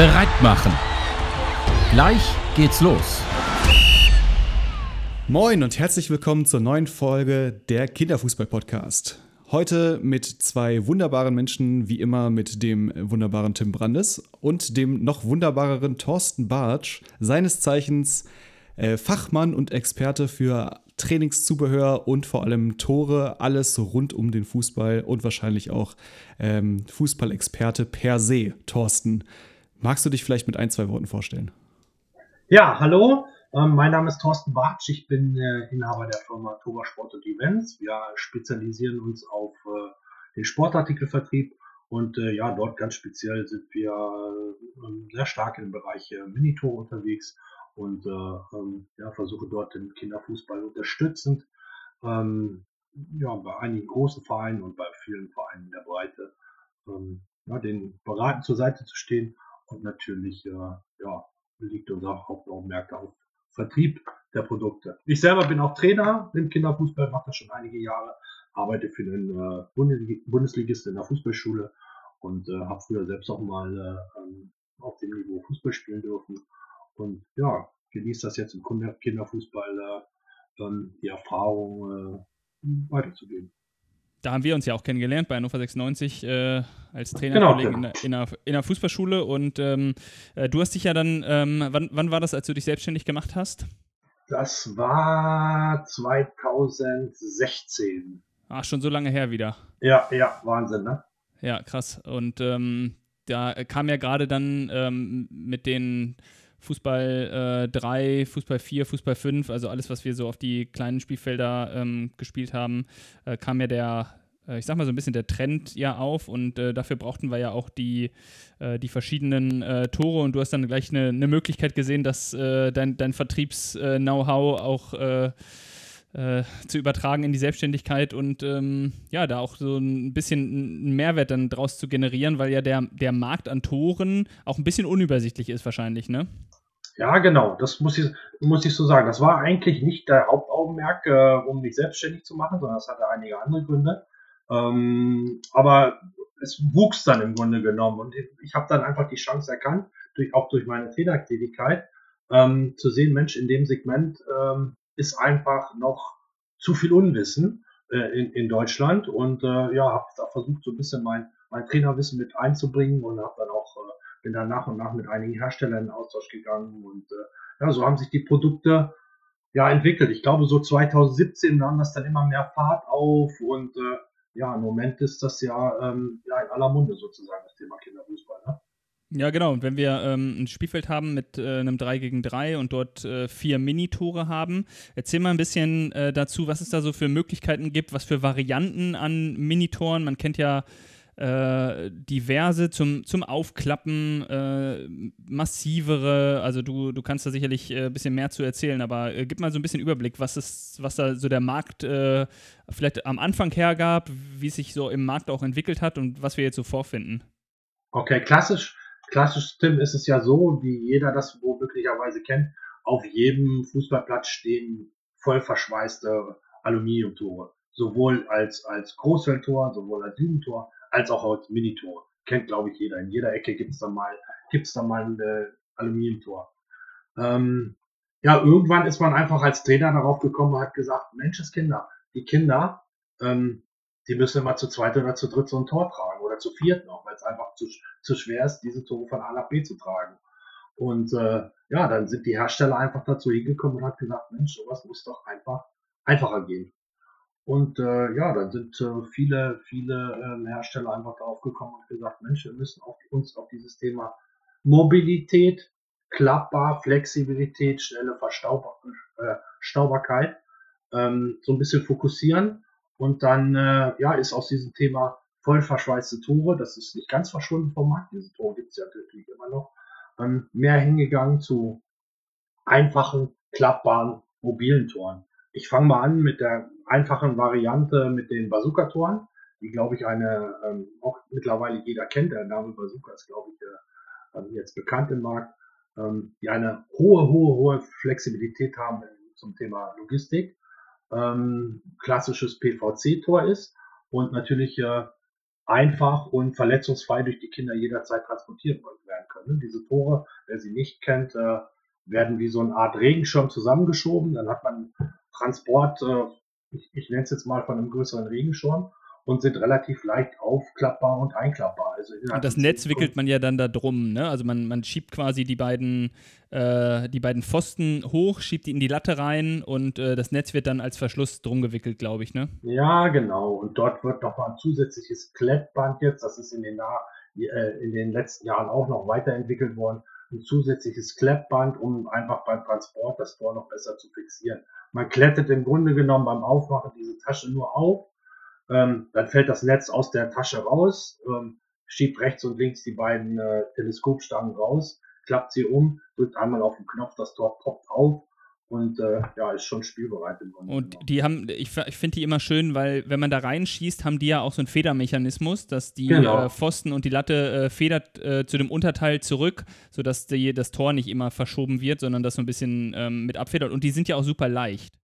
bereit machen. Gleich geht's los. Moin und herzlich willkommen zur neuen Folge der Kinderfußball-Podcast. Heute mit zwei wunderbaren Menschen, wie immer mit dem wunderbaren Tim Brandes und dem noch wunderbareren Thorsten Bartsch, seines Zeichens äh, Fachmann und Experte für Trainingszubehör und vor allem Tore, alles rund um den Fußball und wahrscheinlich auch ähm, Fußballexperte per se. Thorsten, magst du dich vielleicht mit ein, zwei Worten vorstellen? Ja, hallo, ähm, mein Name ist Thorsten Bartsch, ich bin äh, Inhaber der Firma Toba Sport und Events. Wir spezialisieren uns auf äh, den Sportartikelvertrieb und äh, ja, dort ganz speziell sind wir äh, sehr stark im Bereich äh, Minitore unterwegs und äh, ähm, ja, versuche dort den Kinderfußball unterstützend, ähm, ja, bei einigen großen Vereinen und bei vielen Vereinen in der Breite, ähm, ja, den beraten zur Seite zu stehen und natürlich äh, ja, liegt unser Hauptaugenmerk auf Vertrieb der Produkte. Ich selber bin auch Trainer im Kinderfußball, mache das schon einige Jahre, arbeite für den äh, Bundesligisten in der Fußballschule und äh, habe früher selbst auch mal äh, ähm, auf dem Niveau Fußball spielen dürfen und ja, genießt das jetzt im Kinderfußball, äh, ähm, die Erfahrung äh, weiterzugeben. Da haben wir uns ja auch kennengelernt bei Hannover 96 äh, als Trainerkollegen genau, genau. in, der, in, der, Fußballschule. Und ähm, äh, du hast dich ja dann, ähm, wann, wann war das, als du dich selbstständig gemacht hast? Das war 2016. Ach, schon so lange her wieder. Ja, ja, Wahnsinn, ne? Ja, krass. Und ähm, da kam ja gerade dann ähm, mit den Fußball äh, 3, Fußball 4, Fußball 5, also alles, was wir so auf die kleinen Spielfelder ähm, gespielt haben, äh, kam ja der, äh, ich sag mal so ein bisschen der Trend ja auf und äh, dafür brauchten wir ja auch die, äh, die verschiedenen äh, Tore und du hast dann gleich eine, eine Möglichkeit gesehen, dass dein, dein Vertriebs-Know-how auch äh, zu übertragen in die Selbstständigkeit und ähm, ja, da auch so ein bisschen einen Mehrwert dann draus zu generieren, weil ja der, der Markt an Toren auch ein bisschen unübersichtlich ist wahrscheinlich, ne? Ja, genau, das muss ich, muss ich so sagen. Das war eigentlich nicht der Hauptaugenmerk, äh, um mich selbstständig zu machen, sondern es hatte einige andere Gründe. Ähm, aber es wuchs dann im Grunde genommen und ich, habe dann einfach die Chance erkannt, durch, auch durch meine Traineraktivität, ähm, zu sehen, Mensch, in dem Segment ähm, ist einfach noch zu viel Unwissen äh, in, in Deutschland und äh, ja, habe da versucht, so ein bisschen mein, mein Trainerwissen mit einzubringen und habe dann auch, äh, bin dann nach und nach mit einigen Herstellern in Austausch gegangen und äh, ja, so haben sich die Produkte ja entwickelt. Ich glaube, so 2017 nahm das dann immer mehr Fahrt auf und äh, ja, im Moment ist das ja, ähm, ja in aller Munde sozusagen das Thema Kinderfußball. Ne? Ja, genau. Und wenn wir ähm, ein Spielfeld haben mit äh, einem 3 gegen 3 und dort äh, vier Minitore haben, erzähl mal ein bisschen äh, dazu, was es da so für Möglichkeiten gibt, was für Varianten an Minitoren. Man kennt ja äh, diverse zum, zum Aufklappen, äh, massivere. Also du, du kannst da sicherlich ein äh, bisschen mehr zu erzählen, aber gib mal so ein bisschen Überblick, was, ist, was da so der Markt vielleicht am Anfang hergab, wie es sich so im Markt auch entwickelt hat und was wir jetzt so vorfinden. Okay, klassisch klassisch Tim ist es ja so, wie jeder das wohl möglicherweise kennt, auf jedem Fußballplatz stehen voll verschweißte Aluminiumtore. Sowohl als, als Großfeldtor, sowohl als Jugendtor, als auch als Minitor. Kennt, glaube ich, jeder. In jeder Ecke gibt es da mal, gibt's da mal ein äh, Aluminiumtor. Ähm, ja, irgendwann ist man einfach als Trainer darauf gekommen und hat gesagt, Menscheskinder, die Kinder, ähm, die müssen immer zu zweit oder zu dritt so ein Tor tragen zu viert noch, weil es einfach zu, zu schwer ist, diese Tore von A nach B zu tragen. Und äh, ja, dann sind die Hersteller einfach dazu hingekommen und hat gesagt, Mensch, sowas muss doch einfach einfacher gehen. Und äh, ja, dann sind äh, viele, viele äh, Hersteller einfach darauf gekommen und gesagt, Mensch, wir müssen auf, uns auf dieses Thema Mobilität, klappbar, Flexibilität, schnelle Verstaubarkeit äh, ähm, so ein bisschen fokussieren und dann äh, ja, ist aus diesem Thema voll verschweißte Tore, das ist nicht ganz verschwunden vom Markt, diese Tore gibt es ja natürlich immer noch, ähm, mehr hingegangen zu einfachen, klappbaren, mobilen Toren. Ich fange mal an mit der einfachen Variante mit den Bazooka-Toren, die, glaube ich, eine ähm, auch mittlerweile jeder kennt. Der Name Bazooka ist, glaube ich, äh, ähm, jetzt bekannt im Markt, ähm, die eine hohe, hohe, hohe Flexibilität haben zum Thema Logistik ähm, klassisches PVC-Tor ist und natürlich äh, einfach und verletzungsfrei durch die Kinder jederzeit transportiert werden können. Ne? Diese Tore, wer sie nicht kennt, äh, werden wie so eine Art Regenschirm zusammengeschoben. Dann hat man Transport, äh, ich, ich nenne es jetzt mal von einem größeren Regenschirm und sind relativ leicht aufklappbar und einklappbar. Also und das Netz wickelt man ja dann da drum, ne? Also man, man schiebt quasi die beiden, äh, die beiden Pfosten hoch, schiebt die in die Latte rein und äh, das Netz wird dann als Verschluss drum gewickelt, glaube ich, ne? Ja, genau. Und dort wird nochmal ein zusätzliches Klettband jetzt, das ist in den, äh, in den letzten Jahren auch noch weiterentwickelt worden, ein zusätzliches Klettband, um einfach beim Transport das Tor noch besser zu fixieren. Man klettet im Grunde genommen beim Aufmachen diese Tasche nur auf ähm, dann fällt das Netz aus der Tasche raus, ähm, schiebt rechts und links die beiden äh, Teleskopstangen raus, klappt sie um, drückt einmal auf den Knopf, das Tor poppt auf und äh, ja, ist schon spielbereit im Grunde. Und die haben, ich, ich finde die immer schön, weil wenn man da reinschießt, haben die ja auch so einen Federmechanismus, dass die genau. äh, Pfosten und die Latte äh, federt äh, zu dem Unterteil zurück, sodass die, das Tor nicht immer verschoben wird, sondern das so ein bisschen ähm, mit abfedert. Und die sind ja auch super leicht.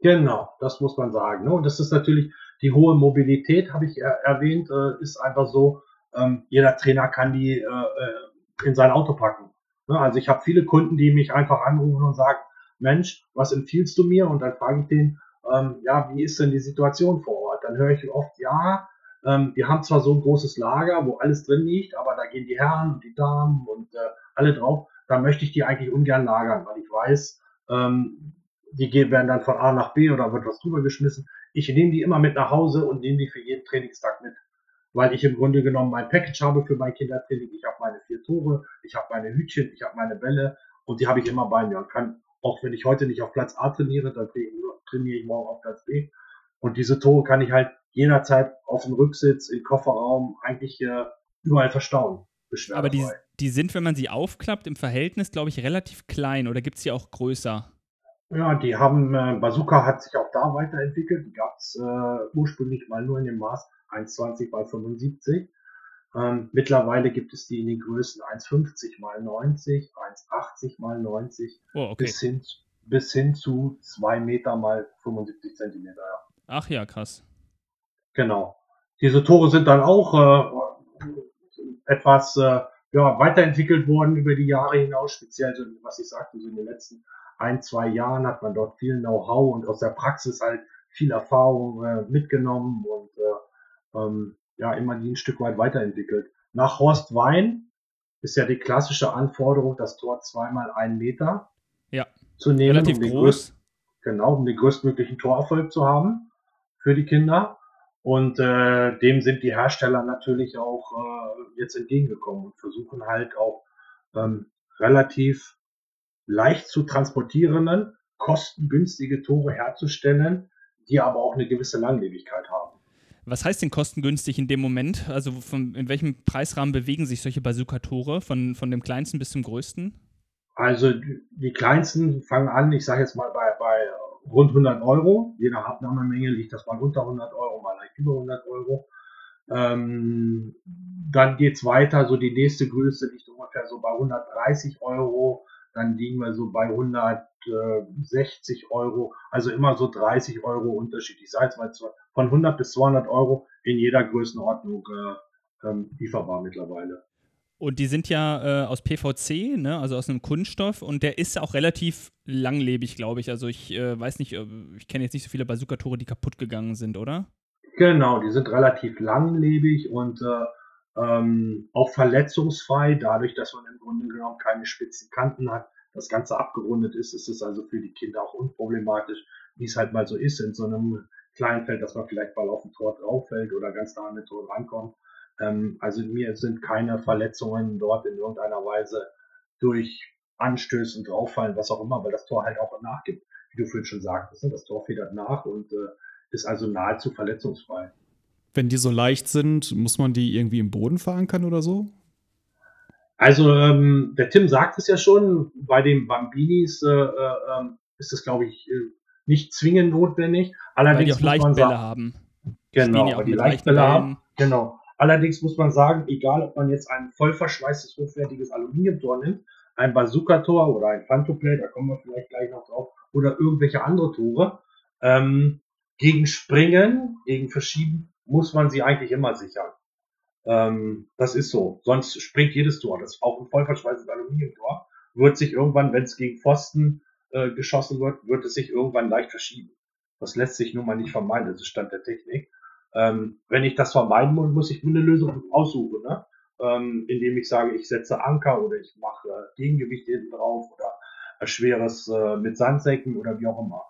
Genau, das muss man sagen. Ne? Und das ist natürlich die hohe Mobilität, habe ich er erwähnt, äh, ist einfach so, ähm, jeder Trainer kann die äh, äh, in sein Auto packen. Ne? Also ich habe viele Kunden, die mich einfach anrufen und sagen, Mensch, was empfiehlst du mir? Und dann frage ich den, ähm, ja, wie ist denn die Situation vor Ort? Dann höre ich oft, ja, ähm, die haben zwar so ein großes Lager, wo alles drin liegt, aber da gehen die Herren und die Damen und äh, alle drauf. Da möchte ich die eigentlich ungern lagern, weil ich weiß, ähm, die werden dann von A nach B oder wird was drüber geschmissen. Ich nehme die immer mit nach Hause und nehme die für jeden Trainingstag mit. Weil ich im Grunde genommen mein Package habe für mein Kindertraining. Ich habe meine vier Tore, ich habe meine Hütchen, ich habe meine Bälle und die habe ich immer bei mir und kann, auch wenn ich heute nicht auf Platz A trainiere, dann trainiere ich morgen auf Platz B. Und diese Tore kann ich halt jederzeit auf dem Rücksitz, im Kofferraum, eigentlich äh, überall verstauen. Aber die, die sind, wenn man sie aufklappt, im Verhältnis, glaube ich, relativ klein oder gibt es die auch größer? Ja, die haben, äh, Bazooka hat sich auch da weiterentwickelt. Die gab es äh, ursprünglich mal nur in dem Maß 1,20 bei 75. Ähm, mittlerweile gibt es die in den Größen 1,50 mal 90, 1,80 mal 90 oh, okay. bis, hin, bis hin zu 2 Meter mal 75 Zentimeter. Ja. Ach ja, krass. Genau. Diese Tore sind dann auch äh, etwas äh, ja, weiterentwickelt worden über die Jahre hinaus, speziell, was ich sagte, so in den letzten ein, zwei Jahren hat man dort viel Know-how und aus der Praxis halt viel Erfahrung äh, mitgenommen und äh, ähm, ja, immer die ein Stück weit weiterentwickelt. Nach Horst Wein ist ja die klassische Anforderung, das Tor zweimal einen Meter ja. zu nehmen, Relativ um den, groß. Größt, genau, um den größtmöglichen Torerfolg zu haben für die Kinder. Und äh, dem sind die Hersteller natürlich auch äh, jetzt entgegengekommen und versuchen halt auch ähm, relativ leicht zu transportierenden, kostengünstige Tore herzustellen, die aber auch eine gewisse Langlebigkeit haben. Was heißt denn kostengünstig in dem Moment? Also von, in welchem Preisrahmen bewegen sich solche Bazooka-Tore von, von dem kleinsten bis zum größten? Also die kleinsten fangen an, ich sage jetzt mal bei, bei rund 100 Euro. Je nach Abnahmemenge liegt das mal unter 100 Euro, mal leicht über 100 Euro. Ähm, dann geht es weiter, so die nächste Größe liegt ungefähr so bei 130 Euro dann liegen wir so bei 160 Euro, also immer so 30 Euro Unterschied. Ich sage jetzt mal von 100 bis 200 Euro in jeder Größenordnung äh, ähm, lieferbar mittlerweile. Und die sind ja äh, aus PVC, ne? also aus einem Kunststoff, und der ist auch relativ langlebig, glaube ich. Also ich äh, weiß nicht, äh, ich kenne jetzt nicht so viele Bazooka-Tore, die kaputt gegangen sind, oder? Genau, die sind relativ langlebig und äh, ähm, auch verletzungsfrei, dadurch, dass man im Grunde genommen keine spitzen Kanten hat, das Ganze abgerundet ist, ist es also für die Kinder auch unproblematisch, wie es halt mal so ist in so einem kleinen Feld, dass man vielleicht mal auf ein Tor drauf fällt oder ganz nah an den Tor rankommt. Ähm, also mir sind keine Verletzungen dort in irgendeiner Weise durch Anstößen drauffallen, was auch immer, weil das Tor halt auch nachgibt, wie du vorhin schon sagtest. Ne? Das Tor federt nach und äh, ist also nahezu verletzungsfrei. Wenn die so leicht sind, muss man die irgendwie im Boden verankern oder so? Also ähm, der Tim sagt es ja schon, bei den Bambinis äh, äh, ähm, ist das, glaube ich, äh, nicht zwingend notwendig. Allerdings weil die auch Leichtbälle haben. Genau, ja weil die Leichtbälle haben. Genau. Allerdings muss man sagen, egal ob man jetzt ein voll verschweißtes, hochwertiges Aluminiumtor nimmt, ein Bazooka-Tor oder ein Phantoplay, da kommen wir vielleicht gleich noch drauf, oder irgendwelche andere Tore, ähm, gegen Springen, gegen Verschieben muss man sie eigentlich immer sichern. Ähm, das ist so. Sonst springt jedes Tor. Das ist auch ein vollverschweißtes Aluminiumtor. Wird sich irgendwann, wenn es gegen Pfosten äh, geschossen wird, wird es sich irgendwann leicht verschieben. Das lässt sich nun mal nicht vermeiden. Das ist Stand der Technik. Ähm, wenn ich das vermeiden muss, muss ich mir eine Lösung aussuchen. Ne? Ähm, indem ich sage, ich setze Anker oder ich mache Gegengewicht hinten drauf oder schweres äh, mit Sandsäcken oder wie auch immer.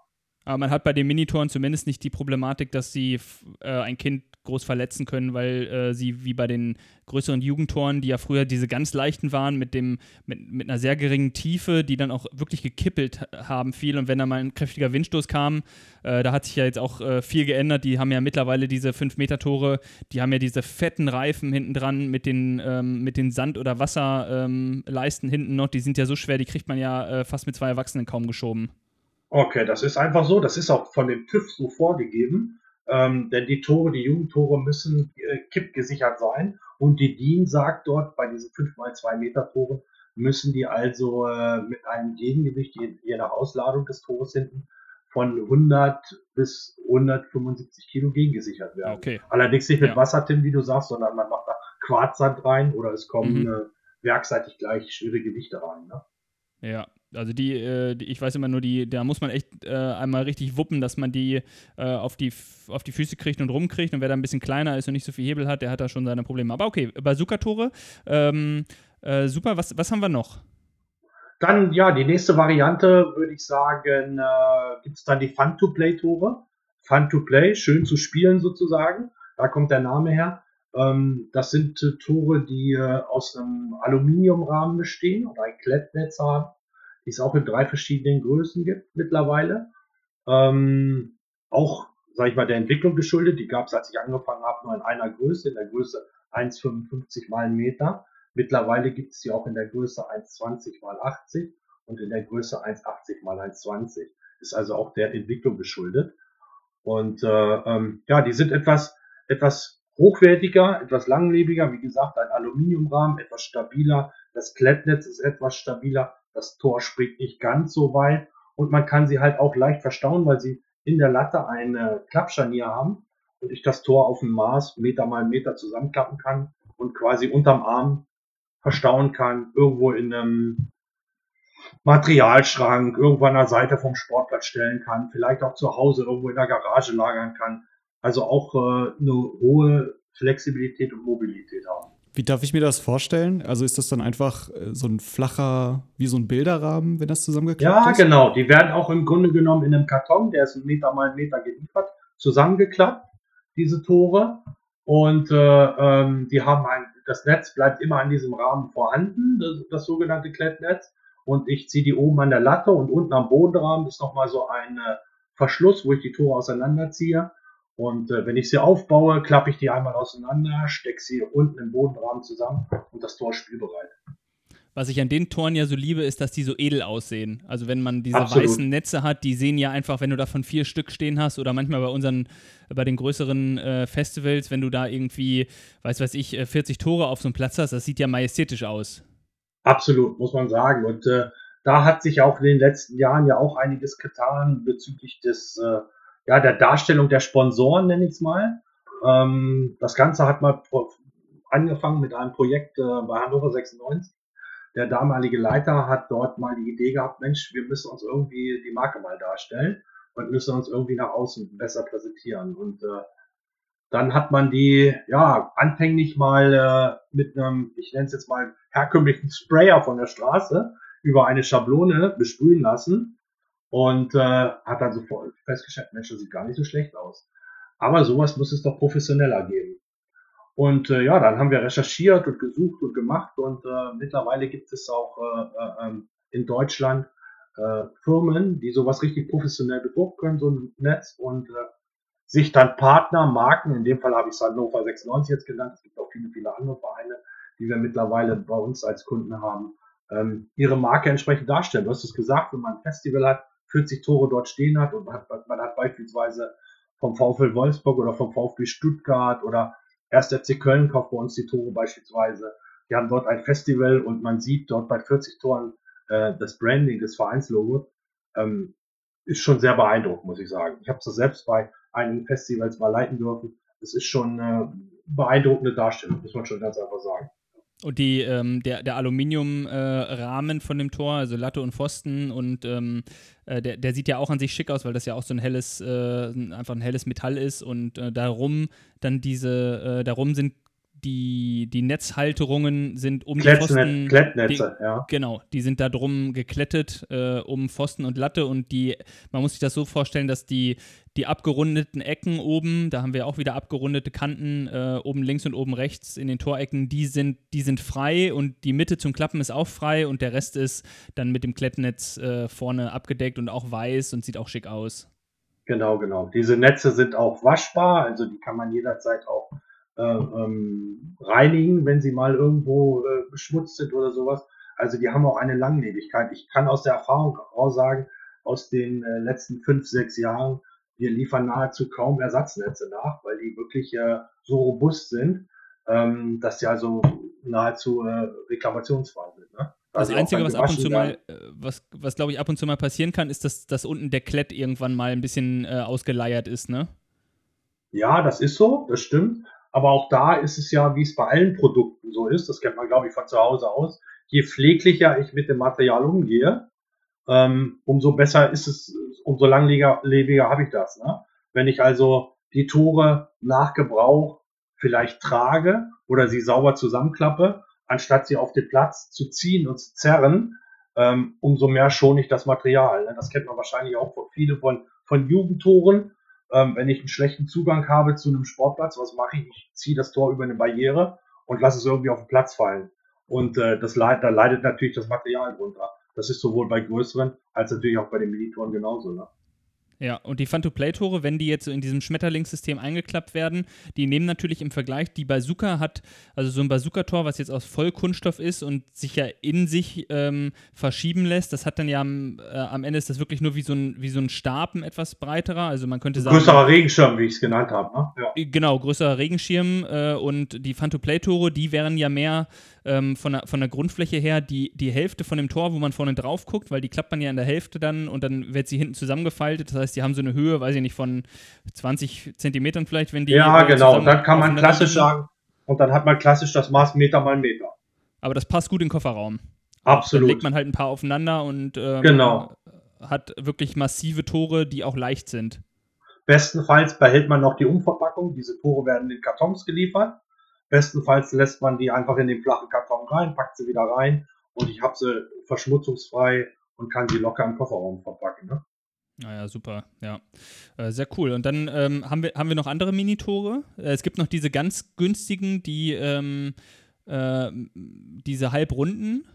Aber man hat bei den Minitoren zumindest nicht die Problematik, dass sie äh, ein Kind groß verletzen können, weil äh, sie wie bei den größeren Jugendtoren, die ja früher diese ganz leichten waren, mit, dem, mit, mit einer sehr geringen Tiefe, die dann auch wirklich gekippelt haben viel. Und wenn da mal ein kräftiger Windstoß kam, äh, da hat sich ja jetzt auch äh, viel geändert. Die haben ja mittlerweile diese 5-Meter-Tore, die haben ja diese fetten Reifen hinten dran mit den, ähm, mit den Sand- oder Wasserleisten ähm, hinten noch. Die sind ja so schwer, die kriegt man ja äh, fast mit zwei Erwachsenen kaum geschoben. Okay, das ist einfach so. Das ist auch von dem TÜV so vorgegeben. Ähm, denn die Tore, die Jugendtore müssen äh, kippgesichert sein. Und die DIN sagt dort, bei diesen 5x2 Meter Toren müssen die also äh, mit einem Gegengewicht, je, je nach Ausladung des Tores hinten, von 100 bis 175 Kilo gegengesichert werden. Okay. Allerdings nicht mit ja. Wassertin, wie du sagst, sondern man macht da Quarzsand rein oder es kommen mhm. äh, werkseitig gleich schwere Gewichte rein. Ne? Ja, also die, äh, die, ich weiß immer nur, die, da muss man echt äh, einmal richtig wuppen, dass man die, äh, auf die auf die Füße kriegt und rumkriegt. Und wer da ein bisschen kleiner ist und nicht so viel Hebel hat, der hat da schon seine Probleme. Aber okay, Bazooka-Tore, ähm, äh, super. Was, was haben wir noch? Dann, ja, die nächste Variante, würde ich sagen, äh, gibt es dann die Fun-to-Play-Tore. Fun-to-Play, schön zu spielen sozusagen. Da kommt der Name her. Ähm, das sind äh, Tore, die äh, aus einem Aluminiumrahmen bestehen oder ein Klettnetz haben die es auch in drei verschiedenen Größen gibt mittlerweile. Ähm, auch, sage ich mal, der Entwicklung geschuldet. Die gab es, als ich angefangen habe, nur in einer Größe, in der Größe 1,55 mal Meter. Mittlerweile gibt es sie auch in der Größe 1,20 mal 80 und in der Größe 1,80 mal 1,20. Ist also auch der Entwicklung geschuldet. Und äh, ähm, ja, die sind etwas, etwas hochwertiger, etwas langlebiger. Wie gesagt, ein Aluminiumrahmen, etwas stabiler. Das Klettnetz ist etwas stabiler. Das Tor springt nicht ganz so weit und man kann sie halt auch leicht verstauen, weil sie in der Latte eine Klappscharnier haben und ich das Tor auf dem Maß Meter mal Meter zusammenklappen kann und quasi unterm Arm verstauen kann, irgendwo in einem Materialschrank, irgendwo an der Seite vom Sportplatz stellen kann, vielleicht auch zu Hause irgendwo in der Garage lagern kann. Also auch äh, eine hohe Flexibilität und Mobilität haben. Wie darf ich mir das vorstellen? Also ist das dann einfach äh, so ein flacher, wie so ein Bilderrahmen, wenn das zusammengeklappt ja, ist? Ja, genau. Die werden auch im Grunde genommen in einem Karton, der ist ein Meter mal einen Meter geliefert, zusammengeklappt, diese Tore. Und äh, ähm, die haben ein, das Netz bleibt immer an diesem Rahmen vorhanden, das, das sogenannte Klettnetz. Und ich ziehe die oben an der Latte und unten am Bodenrahmen ist nochmal so ein äh, Verschluss, wo ich die Tore auseinanderziehe. Und äh, wenn ich sie aufbaue, klappe ich die einmal auseinander, stecke sie unten im Bodenrahmen zusammen und das Tor spielbereit. Was ich an den Toren ja so liebe, ist, dass die so edel aussehen. Also wenn man diese Absolut. weißen Netze hat, die sehen ja einfach, wenn du davon vier Stück stehen hast oder manchmal bei unseren, bei den größeren äh, Festivals, wenn du da irgendwie, weiß weiß ich, 40 äh, Tore auf so einem Platz hast, das sieht ja majestätisch aus. Absolut, muss man sagen. Und äh, da hat sich auch in den letzten Jahren ja auch einiges getan bezüglich des äh, ja, der Darstellung der Sponsoren, nenne ich es mal. Ähm, das Ganze hat mal angefangen mit einem Projekt äh, bei Hannover 96. Der damalige Leiter hat dort mal die Idee gehabt, Mensch, wir müssen uns irgendwie die Marke mal darstellen und müssen uns irgendwie nach außen besser präsentieren. Und äh, dann hat man die, ja, anfänglich mal äh, mit einem, ich nenne es jetzt mal herkömmlichen Sprayer von der Straße über eine Schablone besprühen lassen und äh, hat dann sofort festgestellt, Mensch, das sieht gar nicht so schlecht aus. Aber sowas muss es doch professioneller geben. Und äh, ja, dann haben wir recherchiert und gesucht und gemacht und äh, mittlerweile gibt es auch äh, äh, ähm, in Deutschland äh, Firmen, die sowas richtig professionell bedrucken können, so ein Netz und äh, sich dann Partner, Marken, in dem Fall habe ich Hannover 96 jetzt genannt, es gibt auch viele, viele andere Vereine, die wir mittlerweile bei uns als Kunden haben, ähm, ihre Marke entsprechend darstellen. Du hast es gesagt, wenn man ein Festival hat, 40 Tore dort stehen hat und man hat, man hat beispielsweise vom VfL Wolfsburg oder vom VfB Stuttgart oder 1. FC Köln kauft bei uns die Tore beispielsweise. Die haben dort ein Festival und man sieht dort bei 40 Toren äh, das Branding des Vereinslogo. Ähm, ist schon sehr beeindruckend, muss ich sagen. Ich habe es selbst bei einigen Festivals mal leiten dürfen. Es ist schon äh, beeindruckende Darstellung, muss man schon ganz einfach sagen. Und die, ähm, der, der Aluminiumrahmen äh, von dem Tor, also Latte und Pfosten und ähm, äh, der, der sieht ja auch an sich schick aus, weil das ja auch so ein helles, äh, einfach ein helles Metall ist und äh, darum dann diese, äh, darum sind die, die Netzhalterungen sind um Klettnet, die Pfosten. Klettnetze, die, ja. Genau, die sind da drum geklettet äh, um Pfosten und Latte und die, man muss sich das so vorstellen, dass die, die abgerundeten Ecken oben, da haben wir auch wieder abgerundete Kanten, äh, oben links und oben rechts in den Torecken, die sind, die sind frei und die Mitte zum Klappen ist auch frei und der Rest ist dann mit dem Klettnetz äh, vorne abgedeckt und auch weiß und sieht auch schick aus. Genau, genau. Diese Netze sind auch waschbar, also die kann man jederzeit auch ähm, reinigen, wenn sie mal irgendwo äh, beschmutzt sind oder sowas. Also die haben auch eine Langlebigkeit. Ich kann aus der Erfahrung auch sagen, aus den äh, letzten fünf, sechs Jahren, wir liefern nahezu kaum Ersatznetze nach, weil die wirklich äh, so robust sind, ähm, dass sie also nahezu äh, reklamationsfrei sind. Ne? Das Einzige, was ab und zu mal, äh, was, was glaube ich ab und zu mal passieren kann, ist, dass, dass unten der Klett irgendwann mal ein bisschen äh, ausgeleiert ist, ne? Ja, das ist so, das stimmt. Aber auch da ist es ja, wie es bei allen Produkten so ist, das kennt man, glaube ich, von zu Hause aus, je pfleglicher ich mit dem Material umgehe, ähm, umso besser ist es, umso langlebiger habe ich das. Ne? Wenn ich also die Tore nach Gebrauch vielleicht trage oder sie sauber zusammenklappe, anstatt sie auf den Platz zu ziehen und zu zerren, ähm, umso mehr schone ich das Material. Ne? Das kennt man wahrscheinlich auch von viele von, von Jugendtoren, ähm, wenn ich einen schlechten Zugang habe zu einem Sportplatz, was mache ich? Ich ziehe das Tor über eine Barriere und lasse es irgendwie auf den Platz fallen. Und äh, das leid, da leidet natürlich das Material drunter. Das ist sowohl bei größeren als natürlich auch bei den Minitoren genauso. Ne? Ja, und die Fun-to-Play-Tore, wenn die jetzt so in diesem Schmetterlingssystem eingeklappt werden, die nehmen natürlich im Vergleich, die Bazooka hat, also so ein Bazooka-Tor, was jetzt aus Vollkunststoff ist und sich ja in sich ähm, verschieben lässt, das hat dann ja am, äh, am Ende ist das wirklich nur wie so ein, wie so ein Stab, ein etwas breiterer, also man könnte sagen... Größerer Regenschirm, wie ich es genannt habe, ne? Ja. Genau, größerer Regenschirm äh, und die Fun-to-Play-Tore, die wären ja mehr ähm, von, der, von der Grundfläche her die, die Hälfte von dem Tor, wo man vorne drauf guckt, weil die klappt man ja in der Hälfte dann und dann wird sie hinten zusammengefaltet. Das heißt, die haben so eine Höhe, weiß ich nicht, von 20 Zentimetern vielleicht, wenn die. Ja, äh, genau. Und dann kann man klassisch sagen, und dann hat man klassisch das Maß Meter mal Meter. Aber das passt gut in den Kofferraum. Absolut. Dann legt man halt ein paar aufeinander und ähm, genau. hat wirklich massive Tore, die auch leicht sind. Bestenfalls behält man noch die Umverpackung. Diese Tore werden in Kartons geliefert. Bestenfalls lässt man die einfach in den flachen Karton rein, packt sie wieder rein und ich habe sie verschmutzungsfrei und kann sie locker im Kofferraum verpacken. Ne? Naja, super, ja. Äh, sehr cool. Und dann ähm, haben, wir, haben wir noch andere Minitore. Äh, es gibt noch diese ganz günstigen, die ähm, äh, diese halbrunden.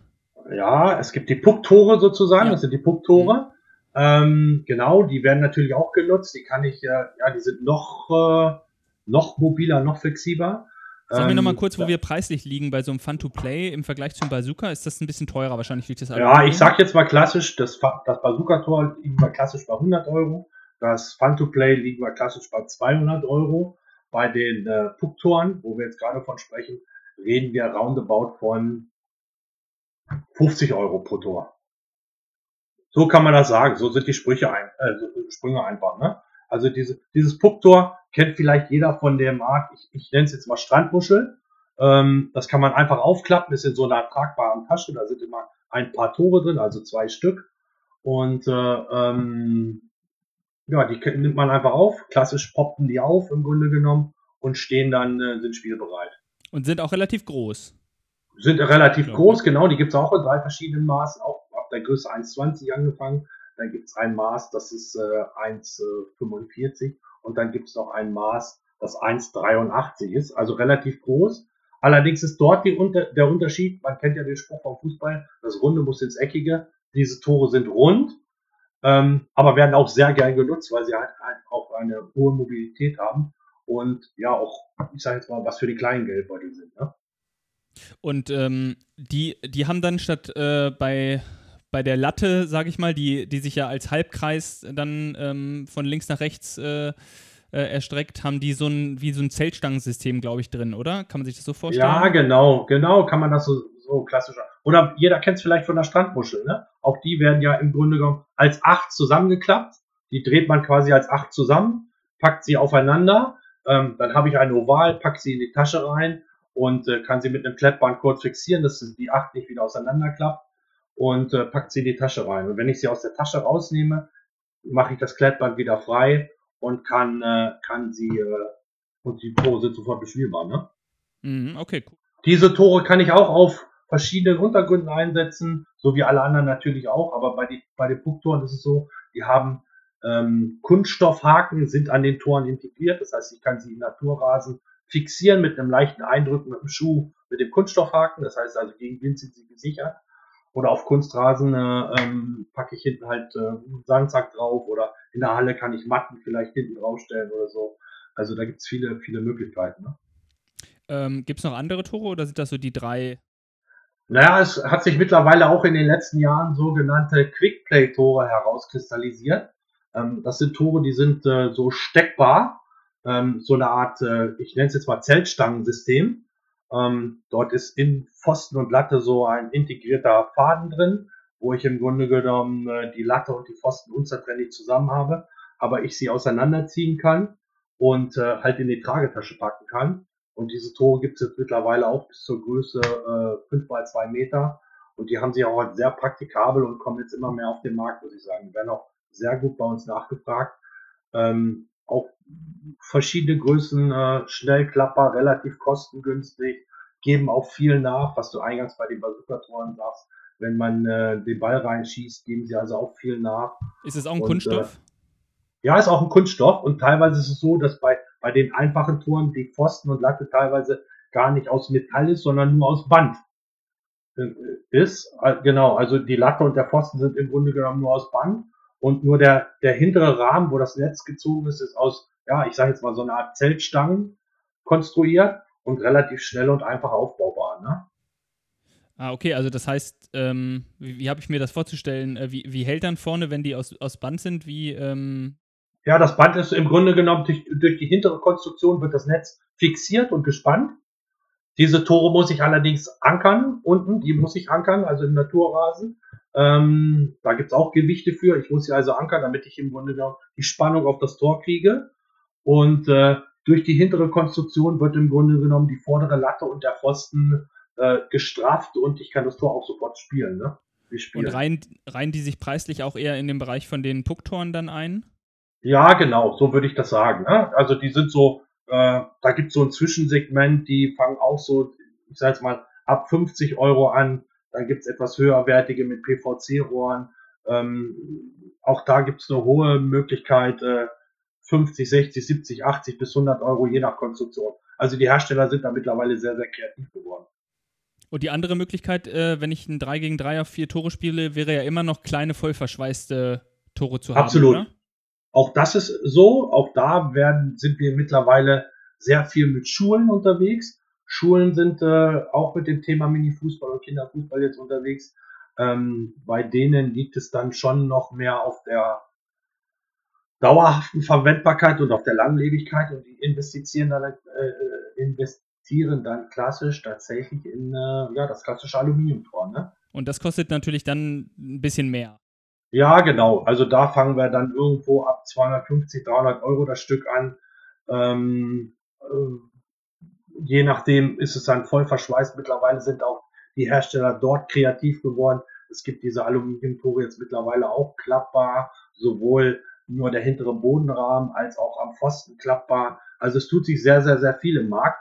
Ja, es gibt die Pucktore sozusagen, ja. das sind die Pucktore. Mhm. Ähm, genau, die werden natürlich auch genutzt. Die kann ich, äh, ja, die sind noch, äh, noch mobiler, noch flexibler. Sag mir nochmal ähm, kurz, wo wir preislich liegen bei so einem Fun-to-Play im Vergleich zum Bazooka. Ist das ein bisschen teurer? Wahrscheinlich liegt das Ja, ich sag jetzt mal klassisch, das, das Bazooka-Tor liegt mal klassisch bei 100 Euro. Das Fun-to-Play liegt mal klassisch bei 200 Euro. Bei den äh, Puck-Toren, wo wir jetzt gerade von sprechen, reden wir roundabout von 50 Euro pro Tor. So kann man das sagen. So sind die Sprüche ein, äh, Sprünge einfach. Ne? Also diese, dieses Pucktor kennt vielleicht jeder von der Art, ich, ich nenne es jetzt mal Strandmuschel. Ähm, das kann man einfach aufklappen, ist in so einer tragbaren Tasche, da sind immer ein paar Tore drin, also zwei Stück. Und äh, ähm, ja, die nimmt man einfach auf, klassisch poppen die auf im Grunde genommen und stehen dann, äh, sind spielbereit. Und sind auch relativ groß. Sind relativ groß, genau, die gibt es auch in drei verschiedenen Maßen, auch ab der Größe 1,20 angefangen dann gibt es ein Maß, das ist äh, 1,45 und dann gibt es noch ein Maß, das 1,83 ist, also relativ groß. Allerdings ist dort unter, der Unterschied, man kennt ja den Spruch vom Fußball, das Runde muss ins Eckige. Diese Tore sind rund, ähm, aber werden auch sehr gern genutzt, weil sie halt auch eine hohe Mobilität haben und ja auch, ich sage jetzt mal, was für die kleinen Geldbeutel sind. Ne? Und ähm, die, die haben dann statt äh, bei bei der Latte, sage ich mal, die, die sich ja als Halbkreis dann ähm, von links nach rechts äh, äh, erstreckt, haben die so ein, wie so ein Zeltstangensystem, glaube ich, drin, oder? Kann man sich das so vorstellen? Ja, genau, genau, kann man das so, so klassisch. Oder jeder kennt es vielleicht von der Strandmuschel, ne? Auch die werden ja im Grunde genommen als acht zusammengeklappt. Die dreht man quasi als acht zusammen, packt sie aufeinander. Ähm, dann habe ich eine Oval, packe sie in die Tasche rein und äh, kann sie mit einem Klettband kurz fixieren, dass die Acht nicht wieder auseinanderklappt und äh, packt sie in die Tasche rein. Und wenn ich sie aus der Tasche rausnehme, mache ich das Klettband wieder frei und kann, äh, kann sie äh, und die Tore sind sofort bespielbar. Ne? Mhm, okay, cool. Diese Tore kann ich auch auf verschiedenen Untergründen einsetzen, so wie alle anderen natürlich auch, aber bei, die, bei den Pucktoren ist es so, die haben ähm, Kunststoffhaken, sind an den Toren integriert, das heißt, ich kann sie in Naturrasen fixieren mit einem leichten Eindrücken mit dem Schuh mit dem Kunststoffhaken, das heißt also gegen Wind sind sie gesichert. Oder auf Kunstrasen äh, ähm, packe ich hinten halt äh, Sandsack drauf oder in der Halle kann ich Matten vielleicht hinten draufstellen oder so. Also da gibt es viele, viele Möglichkeiten. Ne? Ähm, gibt es noch andere Tore oder sind das so die drei? Naja, es hat sich mittlerweile auch in den letzten Jahren sogenannte Quickplay-Tore herauskristallisiert. Ähm, das sind Tore, die sind äh, so steckbar, ähm, so eine Art, äh, ich nenne es jetzt mal Zeltstangensystem. Ähm, dort ist in Pfosten und Latte so ein integrierter Faden drin, wo ich im Grunde genommen äh, die Latte und die Pfosten unzertrennlich zusammen habe, aber ich sie auseinanderziehen kann und äh, halt in die Tragetasche packen kann. Und diese Tore gibt es jetzt mittlerweile auch bis zur Größe äh, 5 mal 2 Meter. Und die haben sich auch halt sehr praktikabel und kommen jetzt immer mehr auf den Markt, muss ich sagen. Die werden auch sehr gut bei uns nachgefragt. Ähm, auch verschiedene Größen, äh, Schnellklapper, relativ kostengünstig, geben auch viel nach, was du eingangs bei den Bazooka-Toren sagst. Wenn man äh, den Ball reinschießt, geben sie also auch viel nach. Ist es auch ein und, Kunststoff? Äh, ja, ist auch ein Kunststoff und teilweise ist es so, dass bei, bei den einfachen Toren die Pfosten und Latte teilweise gar nicht aus Metall ist, sondern nur aus Band äh, ist. Genau, also die Latte und der Pfosten sind im Grunde genommen nur aus Band und nur der, der hintere Rahmen, wo das Netz gezogen ist, ist aus, ja, ich sage jetzt mal so eine Art Zeltstangen konstruiert und relativ schnell und einfach aufbaubar. Ne? Ah, okay, also das heißt, ähm, wie, wie habe ich mir das vorzustellen? Äh, wie, wie hält dann vorne, wenn die aus, aus Band sind? Wie, ähm Ja, das Band ist im Grunde genommen durch, durch die hintere Konstruktion wird das Netz fixiert und gespannt. Diese Tore muss ich allerdings ankern, unten, die muss ich ankern, also im Naturrasen. Ähm, da gibt's auch Gewichte für. Ich muss sie also ankern, damit ich im Grunde genommen die Spannung auf das Tor kriege. Und äh, durch die hintere Konstruktion wird im Grunde genommen die vordere Latte und der Pfosten äh, gestrafft und ich kann das Tor auch sofort spielen. Ne? Und reihen, reihen die sich preislich auch eher in den Bereich von den Pucktoren dann ein? Ja, genau, so würde ich das sagen. Ne? Also die sind so, äh, da gibt es so ein Zwischensegment, die fangen auch so, ich sage jetzt mal, ab 50 Euro an dann gibt es etwas höherwertige mit PVC-Rohren. Ähm, auch da gibt es eine hohe Möglichkeit, äh, 50, 60, 70, 80 bis 100 Euro je nach Konstruktion. Also die Hersteller sind da mittlerweile sehr, sehr kreativ geworden. Und die andere Möglichkeit, äh, wenn ich ein 3 gegen 3 auf 4 Tore spiele, wäre ja immer noch kleine, voll verschweißte Tore zu haben. Absolut. Auch das ist so. Auch da werden, sind wir mittlerweile sehr viel mit Schulen unterwegs. Schulen sind äh, auch mit dem Thema Mini-Fußball und Kinderfußball jetzt unterwegs. Ähm, bei denen liegt es dann schon noch mehr auf der dauerhaften Verwendbarkeit und auf der Langlebigkeit und die investieren dann, äh, investieren dann klassisch tatsächlich in äh, ja, das klassische Aluminiumtor. Ne? Und das kostet natürlich dann ein bisschen mehr. Ja, genau. Also da fangen wir dann irgendwo ab 250, 300 Euro das Stück an. Ähm, äh, je nachdem ist es dann voll verschweißt. Mittlerweile sind auch die Hersteller dort kreativ geworden. Es gibt diese Aluminiumtore jetzt mittlerweile auch klappbar, sowohl nur der hintere Bodenrahmen als auch am Pfosten klappbar. Also es tut sich sehr, sehr, sehr viel im Markt.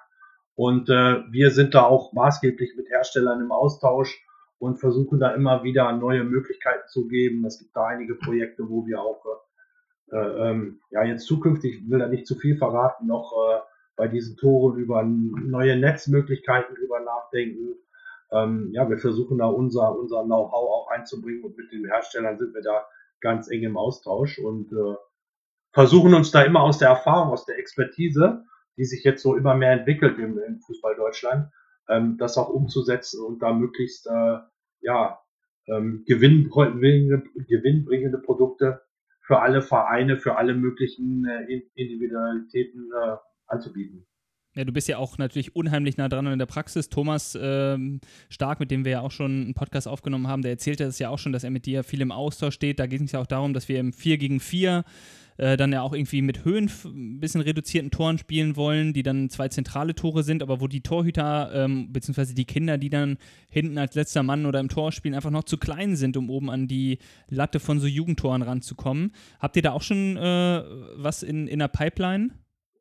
Und äh, wir sind da auch maßgeblich mit Herstellern im Austausch und versuchen da immer wieder neue Möglichkeiten zu geben. Es gibt da einige Projekte, wo wir auch äh, ähm, ja jetzt zukünftig, will da nicht zu viel verraten, noch äh, bei diesen Toren über neue Netzmöglichkeiten drüber nachdenken. Ähm, ja, wir versuchen da unser, unser Know-how auch einzubringen und mit den Herstellern sind wir da ganz eng im Austausch und äh, versuchen uns da immer aus der Erfahrung, aus der Expertise, die sich jetzt so immer mehr entwickelt im, im Fußball Deutschland, ähm, das auch umzusetzen und da möglichst äh, ja, ähm, gewinnbringende, gewinnbringende Produkte für alle Vereine, für alle möglichen äh, Individualitäten äh, anzubieten. Ja, du bist ja auch natürlich unheimlich nah dran in der Praxis. Thomas ähm, Stark, mit dem wir ja auch schon einen Podcast aufgenommen haben, der erzählte das ja auch schon, dass er mit dir viel im Austausch steht. Da geht es ja auch darum, dass wir im 4 gegen 4 äh, dann ja auch irgendwie mit Höhen ein bisschen reduzierten Toren spielen wollen, die dann zwei zentrale Tore sind, aber wo die Torhüter ähm, bzw. die Kinder, die dann hinten als letzter Mann oder im Tor spielen, einfach noch zu klein sind, um oben an die Latte von so Jugendtoren ranzukommen. Habt ihr da auch schon äh, was in, in der Pipeline?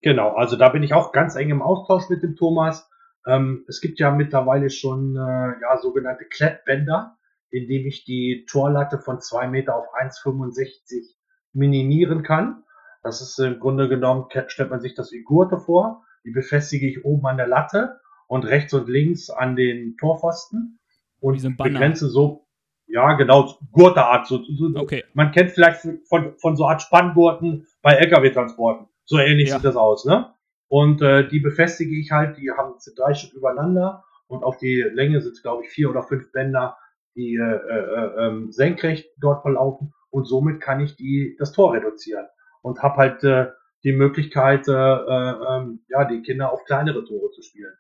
Genau, also da bin ich auch ganz eng im Austausch mit dem Thomas. Ähm, es gibt ja mittlerweile schon äh, ja, sogenannte Klettbänder, indem ich die Torlatte von 2 Meter auf 1,65 minimieren kann. Das ist im Grunde genommen, stellt man sich das wie Gurte vor. Die befestige ich oben an der Latte und rechts und links an den Torpfosten und begrenze so, ja genau, Gurteart. So, so, okay. Man kennt vielleicht von, von so Art Spanngurten bei Lkw-Transporten. So ähnlich ja. sieht das aus, ne? Und äh, die befestige ich halt, die haben drei Stück übereinander und auf die Länge sind es, glaube ich, vier oder fünf Bänder, die äh, äh, ähm, senkrecht dort verlaufen und somit kann ich die, das Tor reduzieren und habe halt äh, die Möglichkeit, äh, äh, ähm, ja, die Kinder auf kleinere Tore zu spielen.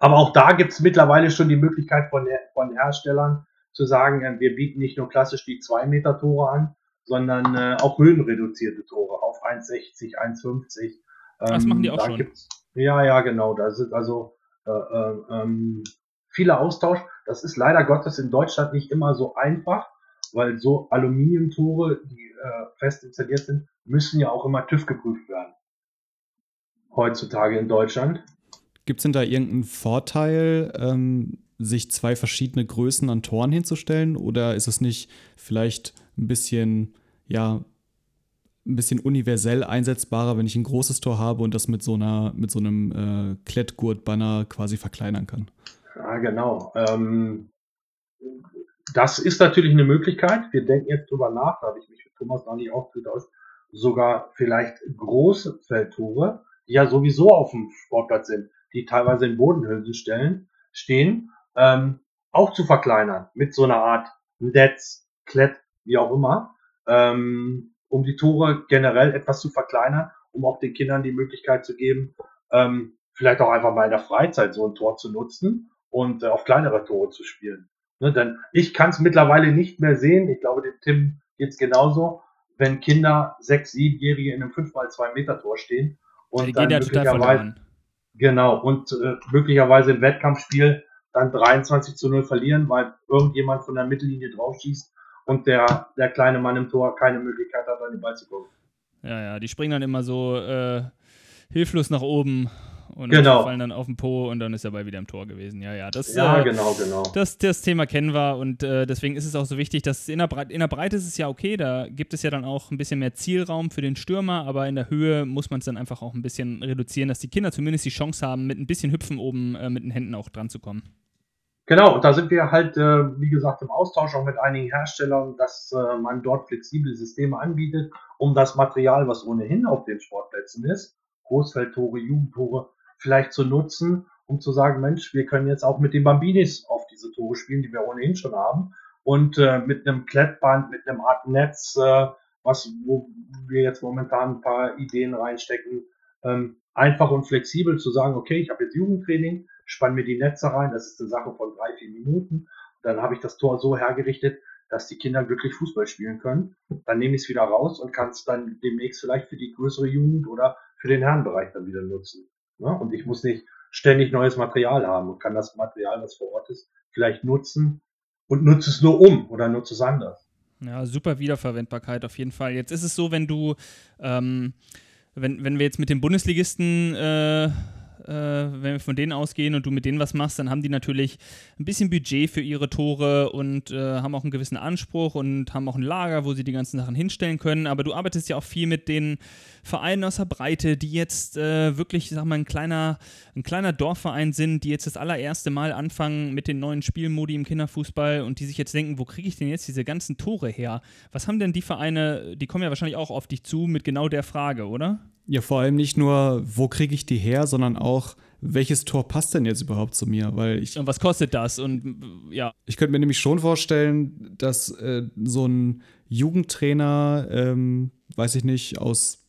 Aber auch da gibt es mittlerweile schon die Möglichkeit von, von Herstellern zu sagen, äh, wir bieten nicht nur klassisch die 2 Meter Tore an, sondern äh, auch höhenreduzierte Tore auf 1,60, 1,50. Das machen die ähm, auch schon. Ja, ja, genau. Da sind also äh, äh, ähm, viele Austausch. Das ist leider Gottes in Deutschland nicht immer so einfach, weil so Aluminiumtore, die äh, fest installiert sind, müssen ja auch immer TÜV geprüft werden. Heutzutage in Deutschland. Gibt es denn da irgendeinen Vorteil, ähm, sich zwei verschiedene Größen an Toren hinzustellen? Oder ist es nicht vielleicht ein bisschen, ja, ein bisschen universell einsetzbarer, wenn ich ein großes Tor habe und das mit so einer, mit so einem äh, Klettgurt-Banner quasi verkleinern kann. Ja, genau. Ähm, das ist natürlich eine Möglichkeit. Wir denken jetzt drüber nach, da habe ich mich mit Thomas noch nicht ausgetauscht, sogar vielleicht große Feldtore, die ja sowieso auf dem Sportplatz sind, die teilweise in Bodenhülsen stellen, stehen, ähm, auch zu verkleinern mit so einer Art Netz, Klett, wie auch immer. Ähm, um die Tore generell etwas zu verkleinern, um auch den Kindern die Möglichkeit zu geben, ähm, vielleicht auch einfach mal in der Freizeit so ein Tor zu nutzen und äh, auf kleinere Tore zu spielen. Ne, denn ich kann es mittlerweile nicht mehr sehen, ich glaube, dem Tim geht's genauso, wenn Kinder, sechs, siebenjährige in einem 5x2 Meter Tor stehen und die dann ja möglicherweise, genau, und äh, möglicherweise im Wettkampfspiel dann 23 zu 0 verlieren, weil irgendjemand von der Mittellinie draufschießt und der, der kleine Mann im Tor keine Möglichkeit hat, an den Ball zu kommen. Ja, ja, die springen dann immer so äh, hilflos nach oben und genau. fallen dann auf den Po und dann ist er bei wieder im Tor gewesen. Ja, ja, das, ja, äh, genau, genau. Das, das Thema kennen wir und äh, deswegen ist es auch so wichtig, dass in der, Breite, in der Breite ist es ja okay, da gibt es ja dann auch ein bisschen mehr Zielraum für den Stürmer, aber in der Höhe muss man es dann einfach auch ein bisschen reduzieren, dass die Kinder zumindest die Chance haben, mit ein bisschen Hüpfen oben äh, mit den Händen auch dran zu kommen. Genau, und da sind wir halt, äh, wie gesagt, im Austausch auch mit einigen Herstellern, dass äh, man dort flexible Systeme anbietet, um das Material, was ohnehin auf den Sportplätzen ist, Großfeldtore, Jugendtore, vielleicht zu nutzen, um zu sagen, Mensch, wir können jetzt auch mit den Bambinis auf diese Tore spielen, die wir ohnehin schon haben. Und äh, mit einem Klettband, mit einem Art Netz, äh, was, wo wir jetzt momentan ein paar Ideen reinstecken, ähm, einfach und flexibel zu sagen, okay, ich habe jetzt Jugendtraining, spann mir die Netze rein, das ist eine Sache von drei, vier Minuten. Dann habe ich das Tor so hergerichtet, dass die Kinder glücklich Fußball spielen können. Dann nehme ich es wieder raus und kann es dann demnächst vielleicht für die größere Jugend oder für den Herrenbereich dann wieder nutzen. Ne? Und ich muss nicht ständig neues Material haben und kann das Material, das vor Ort ist, vielleicht nutzen und nutze es nur um oder nutze es anders. Ja, super Wiederverwendbarkeit auf jeden Fall. Jetzt ist es so, wenn du, ähm, wenn, wenn wir jetzt mit den Bundesligisten äh, äh, wenn wir von denen ausgehen und du mit denen was machst, dann haben die natürlich ein bisschen Budget für ihre Tore und äh, haben auch einen gewissen Anspruch und haben auch ein Lager, wo sie die ganzen Sachen hinstellen können. Aber du arbeitest ja auch viel mit den Vereinen aus der Breite, die jetzt äh, wirklich, sag mal, ein kleiner, ein kleiner Dorfverein sind, die jetzt das allererste Mal anfangen mit den neuen Spielmodi im Kinderfußball und die sich jetzt denken, wo kriege ich denn jetzt diese ganzen Tore her? Was haben denn die Vereine, die kommen ja wahrscheinlich auch auf dich zu mit genau der Frage, oder? Ja, vor allem nicht nur, wo kriege ich die her, sondern auch, welches Tor passt denn jetzt überhaupt zu mir? Weil ich, und was kostet das? Und ja. Ich könnte mir nämlich schon vorstellen, dass äh, so ein Jugendtrainer, ähm, weiß ich nicht, aus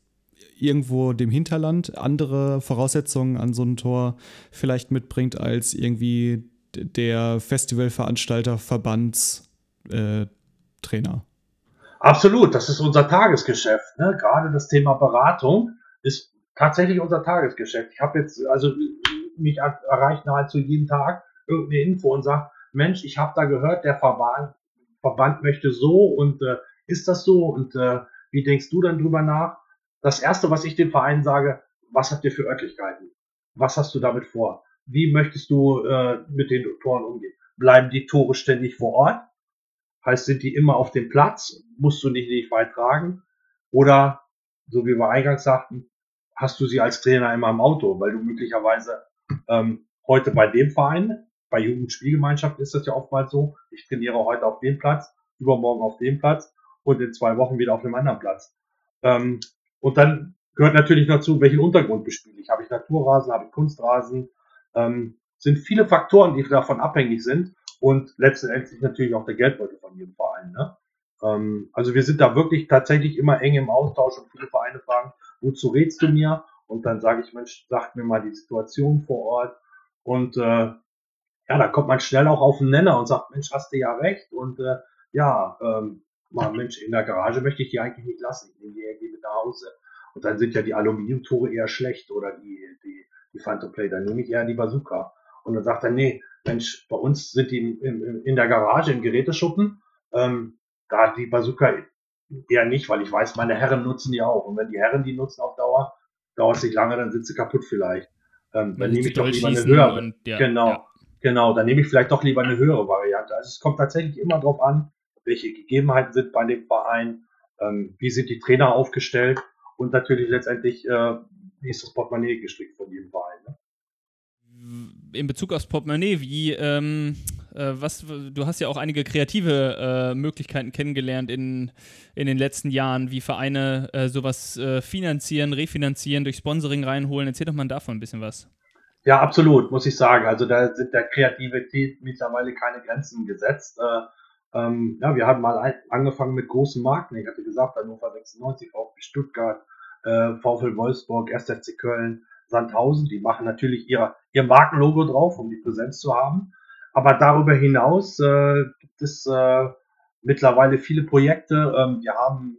irgendwo dem Hinterland andere Voraussetzungen an so ein Tor vielleicht mitbringt als irgendwie der Festivalveranstalter Verbandstrainer. Äh, Absolut, das ist unser Tagesgeschäft. Ne? Gerade das Thema Beratung ist tatsächlich unser Tagesgeschäft. Ich habe jetzt, also mich erreicht nahezu jeden Tag irgendeine Info und sagt, Mensch, ich habe da gehört, der Verband, Verband möchte so und äh, ist das so und äh, wie denkst du dann drüber nach? Das erste, was ich den Vereinen sage, was habt ihr für Örtlichkeiten? Was hast du damit vor? Wie möchtest du äh, mit den Toren umgehen? Bleiben die Tore ständig vor Ort? Heißt, sind die immer auf dem Platz? Musst du nicht, nicht weit tragen? Oder, so wie wir eingangs sagten, hast du sie als Trainer immer im Auto, weil du möglicherweise ähm, heute bei dem Verein, bei Jugendspielgemeinschaft ist das ja oftmals so, ich trainiere heute auf dem Platz, übermorgen auf dem Platz und in zwei Wochen wieder auf einem anderen Platz. Ähm, und dann gehört natürlich dazu, welchen Untergrund bespiele ich. Habe ich Naturrasen, habe ich Kunstrasen? Ähm, sind viele Faktoren, die davon abhängig sind und letztendlich natürlich auch der Geldbeutel von jedem Verein. Ne? Ähm, also wir sind da wirklich tatsächlich immer eng im Austausch und viele Vereine fragen, wozu rätst du mir? Und dann sage ich, Mensch, sag mir mal die Situation vor Ort. Und äh, ja, da kommt man schnell auch auf den Nenner und sagt, Mensch, hast du ja recht. Und äh, ja, ähm, mal, Mensch, in der Garage möchte ich die eigentlich nicht lassen. Ich nehme die irgendwie mit nach Hause. Und dann sind ja die Aluminiumtore eher schlecht oder die, die, die Phantom Play, dann nehme ich eher die Bazooka. Und dann sagt er, nee, Mensch, bei uns sind die in, in, in der Garage im Geräteschuppen, ähm, da die Bazooka eher nicht, weil ich weiß, meine Herren nutzen die auch. Und wenn die Herren die nutzen auf Dauer, dauert es nicht lange, dann sind sie kaputt vielleicht. Ähm, dann nehme ich doch lieber eine höhere. Und, ja, genau, ja. genau, dann nehme ich vielleicht doch lieber eine höhere Variante. Also es kommt tatsächlich immer darauf an, welche Gegebenheiten sind bei dem Verein, ähm, wie sind die Trainer aufgestellt und natürlich letztendlich, äh, wie ist das Portemonnaie gestrickt von jedem Verein. Ne? In Bezug aufs Portemonnaie, wie, ähm, äh, was, du hast ja auch einige kreative äh, Möglichkeiten kennengelernt in, in den letzten Jahren, wie Vereine äh, sowas äh, finanzieren, refinanzieren, durch Sponsoring reinholen. Erzähl doch mal davon ein bisschen was. Ja, absolut, muss ich sagen. Also da sind der Kreativität mittlerweile keine Grenzen gesetzt. Äh, ähm, ja, wir haben mal ein, angefangen mit großen Marken. Ich hatte gesagt, Hannover 96, VfB Stuttgart, äh, VfL Wolfsburg, 1. FC Köln, Sandhausen. Die machen natürlich ihr, ihr Markenlogo drauf, um die Präsenz zu haben. Aber darüber hinaus äh, gibt es äh, mittlerweile viele Projekte. Ähm, wir haben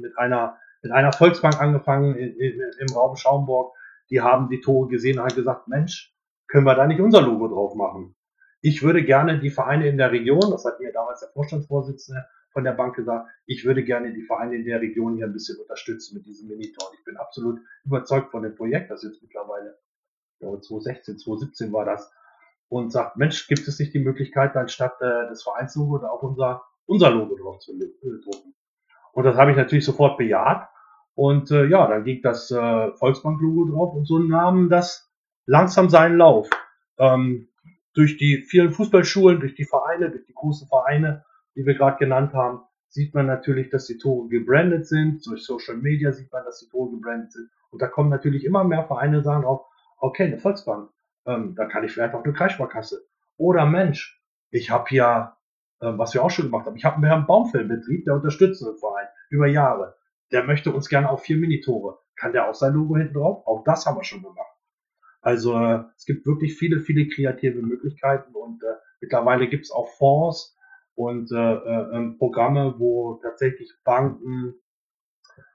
mit einer, mit einer Volksbank angefangen in, in, im Raum Schaumburg. Die haben die Tore gesehen und haben gesagt, Mensch, können wir da nicht unser Logo drauf machen? ich würde gerne die Vereine in der Region, das hat mir damals der Vorstandsvorsitzende von der Bank gesagt, ich würde gerne die Vereine in der Region hier ein bisschen unterstützen mit diesem Minitor. Ich bin absolut überzeugt von dem Projekt, das jetzt mittlerweile, ich glaube 2016, 2017 war das, und sagt, Mensch, gibt es nicht die Möglichkeit, anstatt äh, des Vereinslogo da auch unser, unser Logo drauf zu äh, drucken? Und das habe ich natürlich sofort bejaht. Und äh, ja, dann ging das äh, Volksbank-Logo drauf und so nahm das langsam seinen Lauf. Ähm, durch die vielen Fußballschulen, durch die Vereine, durch die großen Vereine, die wir gerade genannt haben, sieht man natürlich, dass die Tore gebrandet sind. Durch Social Media sieht man, dass die Tore gebrandet sind. Und da kommen natürlich immer mehr Vereine sagen auch, okay, eine Volksbank, ähm, da kann ich vielleicht auch eine Kreissparkasse. Oder Mensch, ich habe hier, äh, was wir auch schon gemacht haben, ich habe einen Baumfellbetrieb, der unterstützt den Verein über Jahre. Der möchte uns gerne auf vier Minitore. Kann der auch sein Logo hinten drauf? Auch das haben wir schon gemacht. Also äh, es gibt wirklich viele, viele kreative Möglichkeiten und äh, mittlerweile gibt es auch Fonds und äh, äh, ähm, Programme, wo tatsächlich Banken,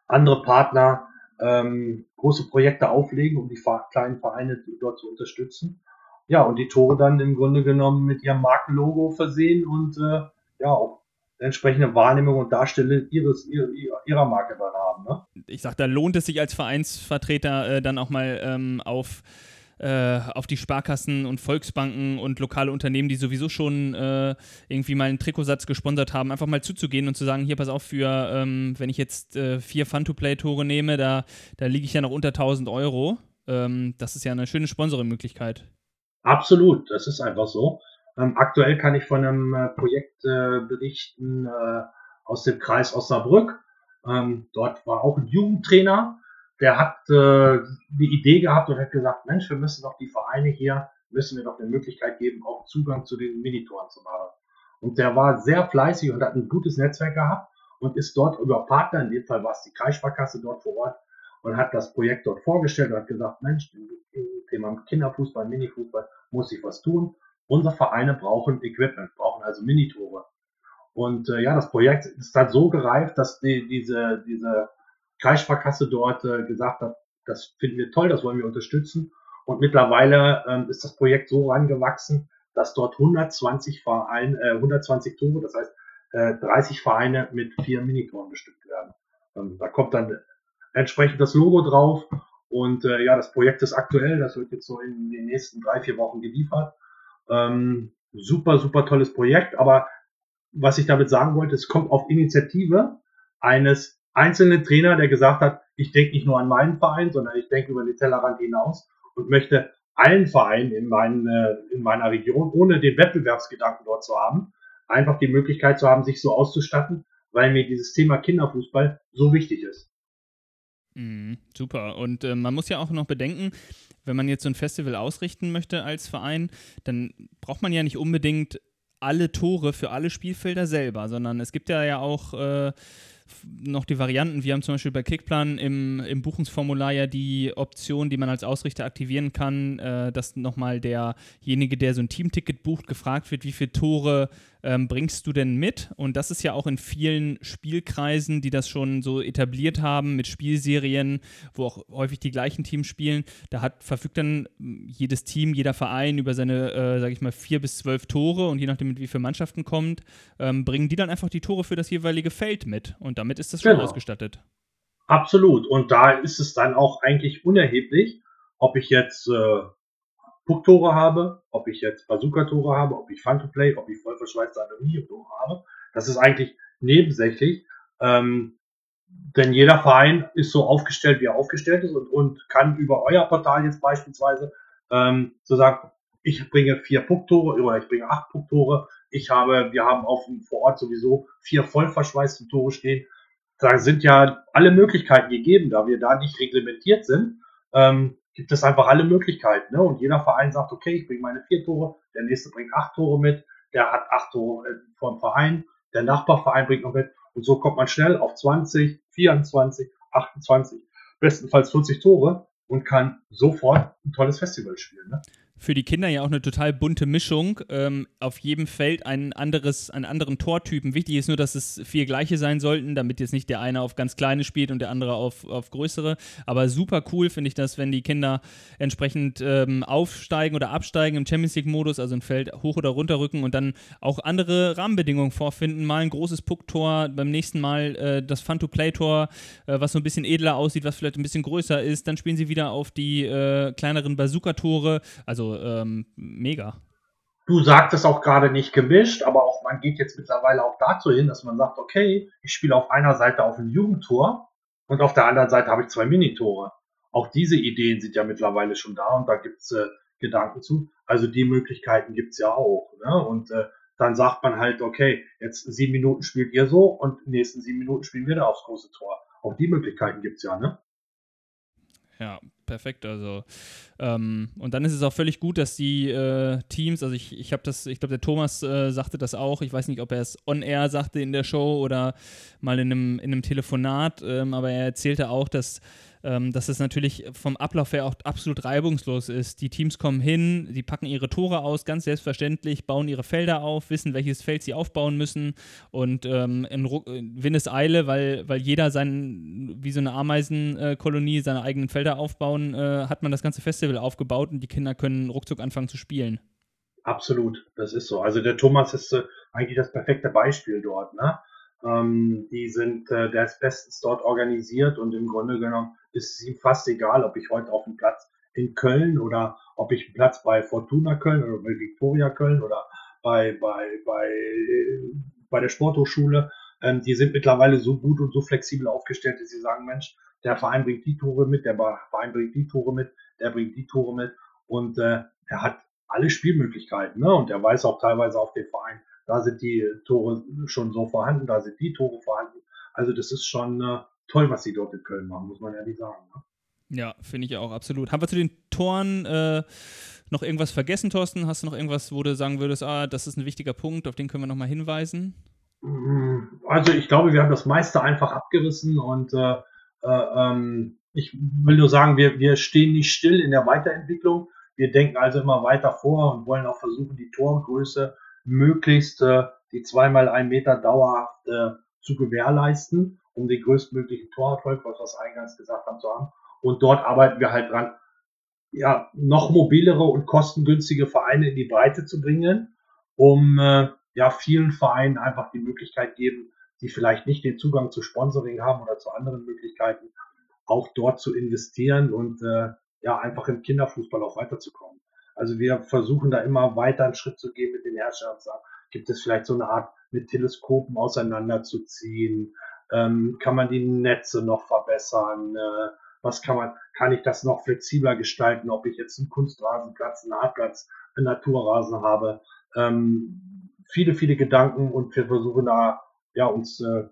andere Partner ähm, große Projekte auflegen, um die kleinen Vereine dort zu unterstützen. Ja, und die Tore dann im Grunde genommen mit ihrem Markenlogo versehen und äh, ja, auch entsprechende Wahrnehmung und Darstellung ihres, ihrer, ihrer Marke dann haben. Ne? Ich sag, da lohnt es sich als Vereinsvertreter äh, dann auch mal ähm, auf äh, auf die Sparkassen und Volksbanken und lokale Unternehmen, die sowieso schon äh, irgendwie mal einen Trikotsatz gesponsert haben, einfach mal zuzugehen und zu sagen, hier pass auf, für, ähm, wenn ich jetzt äh, vier Fun-to-Play-Tore nehme, da, da liege ich ja noch unter 1000 Euro. Ähm, das ist ja eine schöne Sponsoring-Möglichkeit. Absolut, das ist einfach so. Ähm, aktuell kann ich von einem äh, Projekt äh, berichten aus dem Kreis Osnabrück. Ähm, dort war auch ein Jugendtrainer, der hat äh, die Idee gehabt und hat gesagt, Mensch, wir müssen doch die Vereine hier, müssen wir doch eine Möglichkeit geben, auch Zugang zu den Minitoren zu machen. Und der war sehr fleißig und hat ein gutes Netzwerk gehabt und ist dort über Partner, in dem Fall war es die Kreissparkasse dort vor Ort, und hat das Projekt dort vorgestellt und hat gesagt, Mensch, im Thema Kinderfußball, Minifußball muss ich was tun. Unsere Vereine brauchen Equipment, brauchen also Minitore. Und äh, ja, das Projekt ist halt so gereift, dass die, diese, diese Kreissparkasse dort äh, gesagt hat, das finden wir toll, das wollen wir unterstützen. Und mittlerweile ähm, ist das Projekt so rangewachsen, dass dort 120 Vereine, äh, 120 Tore, das heißt äh, 30 Vereine mit vier Minitoren bestückt werden. Ähm, da kommt dann entsprechend das Logo drauf. Und äh, ja, das Projekt ist aktuell, das wird jetzt so in den nächsten drei, vier Wochen geliefert. Ähm, super, super tolles Projekt, aber was ich damit sagen wollte, es kommt auf Initiative eines einzelnen Trainer, der gesagt hat, ich denke nicht nur an meinen Verein, sondern ich denke über den Tellerrand hinaus und möchte allen Vereinen in, mein, äh, in meiner Region, ohne den Wettbewerbsgedanken dort zu haben, einfach die Möglichkeit zu haben, sich so auszustatten, weil mir dieses Thema Kinderfußball so wichtig ist. Mhm, super. Und äh, man muss ja auch noch bedenken, wenn man jetzt so ein Festival ausrichten möchte als Verein, dann braucht man ja nicht unbedingt alle Tore für alle Spielfelder selber, sondern es gibt ja ja auch äh, noch die Varianten. Wir haben zum Beispiel bei Kickplan im, im Buchungsformular ja die Option, die man als Ausrichter aktivieren kann, äh, dass nochmal derjenige, der so ein Teamticket bucht, gefragt wird, wie viele Tore ähm, bringst du denn mit? Und das ist ja auch in vielen Spielkreisen, die das schon so etabliert haben mit Spielserien, wo auch häufig die gleichen Teams spielen. Da hat, verfügt dann hm, jedes Team, jeder Verein über seine, äh, sage ich mal, vier bis zwölf Tore und je nachdem, mit wie viele Mannschaften kommt, ähm, bringen die dann einfach die Tore für das jeweilige Feld mit. Und damit ist das schon genau. ausgestattet. Absolut. Und da ist es dann auch eigentlich unerheblich, ob ich jetzt äh, Pucktore habe, ob ich jetzt Bazooka-Tore habe, ob ich Fun-to-Play, ob ich vollverschweißte Aluminium-Tore habe. Das ist eigentlich nebensächlich. Ähm, denn jeder Verein ist so aufgestellt, wie er aufgestellt ist und, und kann über euer Portal jetzt beispielsweise ähm, so sagen, ich bringe vier Pucktore oder ich bringe acht Pucktore. Ich habe, wir haben auf dem vor Ort sowieso vier vollverschweißte Tore stehen. Da sind ja alle Möglichkeiten gegeben, da wir da nicht reglementiert sind. Ähm, gibt es einfach alle Möglichkeiten. Ne? Und jeder Verein sagt, okay, ich bringe meine vier Tore, der nächste bringt acht Tore mit, der hat acht Tore äh, vom Verein, der Nachbarverein bringt noch mit. Und so kommt man schnell auf 20, 24, 28, bestenfalls 40 Tore und kann sofort ein tolles Festival spielen. Ne? Für die Kinder ja auch eine total bunte Mischung. Ähm, auf jedem Feld ein anderes, einen anderen Tortypen. Wichtig ist nur, dass es vier gleiche sein sollten, damit jetzt nicht der eine auf ganz kleine spielt und der andere auf, auf größere. Aber super cool finde ich das, wenn die Kinder entsprechend ähm, aufsteigen oder absteigen im Champions League-Modus, also ein Feld hoch oder runter rücken und dann auch andere Rahmenbedingungen vorfinden. Mal ein großes Pucktor, beim nächsten Mal äh, das Fun-to-Play-Tor, äh, was so ein bisschen edler aussieht, was vielleicht ein bisschen größer ist. Dann spielen sie wieder auf die äh, kleineren Bazooka-Tore. Also ähm, mega. Du sagtest auch gerade nicht gemischt, aber auch man geht jetzt mittlerweile auch dazu hin, dass man sagt, okay, ich spiele auf einer Seite auf ein Jugendtor und auf der anderen Seite habe ich zwei Minitore. Auch diese Ideen sind ja mittlerweile schon da und da gibt es äh, Gedanken zu. Also die Möglichkeiten gibt es ja auch. Ne? Und äh, dann sagt man halt, okay, jetzt sieben Minuten spielt ihr so und nächsten sieben Minuten spielen wir da aufs große Tor. Auch die Möglichkeiten gibt es ja, ne? Ja, perfekt. Also ähm, und dann ist es auch völlig gut, dass die äh, Teams, also ich, ich habe das, ich glaube, der Thomas äh, sagte das auch. Ich weiß nicht, ob er es on air sagte in der Show oder mal in einem, in einem Telefonat, ähm, aber er erzählte auch, dass ähm, dass es natürlich vom Ablauf her auch absolut reibungslos ist. Die Teams kommen hin, die packen ihre Tore aus, ganz selbstverständlich, bauen ihre Felder auf, wissen, welches Feld sie aufbauen müssen und ähm, in, in Windeseile, weil, weil jeder sein, wie so eine Ameisenkolonie, seine eigenen Felder aufbauen, äh, hat man das ganze Festival aufgebaut und die Kinder können ruckzuck anfangen zu spielen. Absolut, das ist so. Also der Thomas ist äh, eigentlich das perfekte Beispiel dort. Ne? Ähm, die sind, äh, der ist bestens dort organisiert und im Grunde genommen ist es ihm fast egal, ob ich heute auf dem Platz in Köln oder ob ich einen Platz bei Fortuna Köln oder bei Viktoria Köln oder bei, bei, bei, bei der Sporthochschule. Ähm, die sind mittlerweile so gut und so flexibel aufgestellt, dass sie sagen, Mensch, der Verein bringt die Tore mit, der Verein bringt die Tore mit, der bringt die Tore mit und äh, er hat alle Spielmöglichkeiten ne? und er weiß auch teilweise auf den Verein da sind die Tore schon so vorhanden, da sind die Tore vorhanden. Also das ist schon äh, toll, was sie dort in Köln machen, muss man ehrlich sagen. Ne? Ja, finde ich auch, absolut. Haben wir zu den Toren äh, noch irgendwas vergessen, Thorsten? Hast du noch irgendwas, wo du sagen würdest, ah, das ist ein wichtiger Punkt, auf den können wir nochmal hinweisen? Mm, also ich glaube, wir haben das meiste einfach abgerissen und äh, äh, ähm, ich will nur sagen, wir, wir stehen nicht still in der Weiterentwicklung. Wir denken also immer weiter vor und wollen auch versuchen, die Torgröße möglichst äh, die zweimal ein Meter dauerhaft äh, zu gewährleisten, um den größtmöglichen Torerfolg, was wir eingangs gesagt haben, zu haben. Und dort arbeiten wir halt dran, ja, noch mobilere und kostengünstige Vereine in die Breite zu bringen, um äh, ja vielen Vereinen einfach die Möglichkeit geben, die vielleicht nicht den Zugang zu Sponsoring haben oder zu anderen Möglichkeiten, auch dort zu investieren und äh, ja einfach im Kinderfußball auch weiterzukommen. Also wir versuchen da immer weiter einen Schritt zu gehen mit den Herstellern. Gibt es vielleicht so eine Art mit Teleskopen auseinanderzuziehen? Ähm, kann man die Netze noch verbessern? Äh, was kann man, kann ich das noch flexibler gestalten? Ob ich jetzt einen Kunstrasenplatz, einen Hartplatz, einen Naturrasen habe? Ähm, viele, viele Gedanken und wir versuchen da ja uns äh,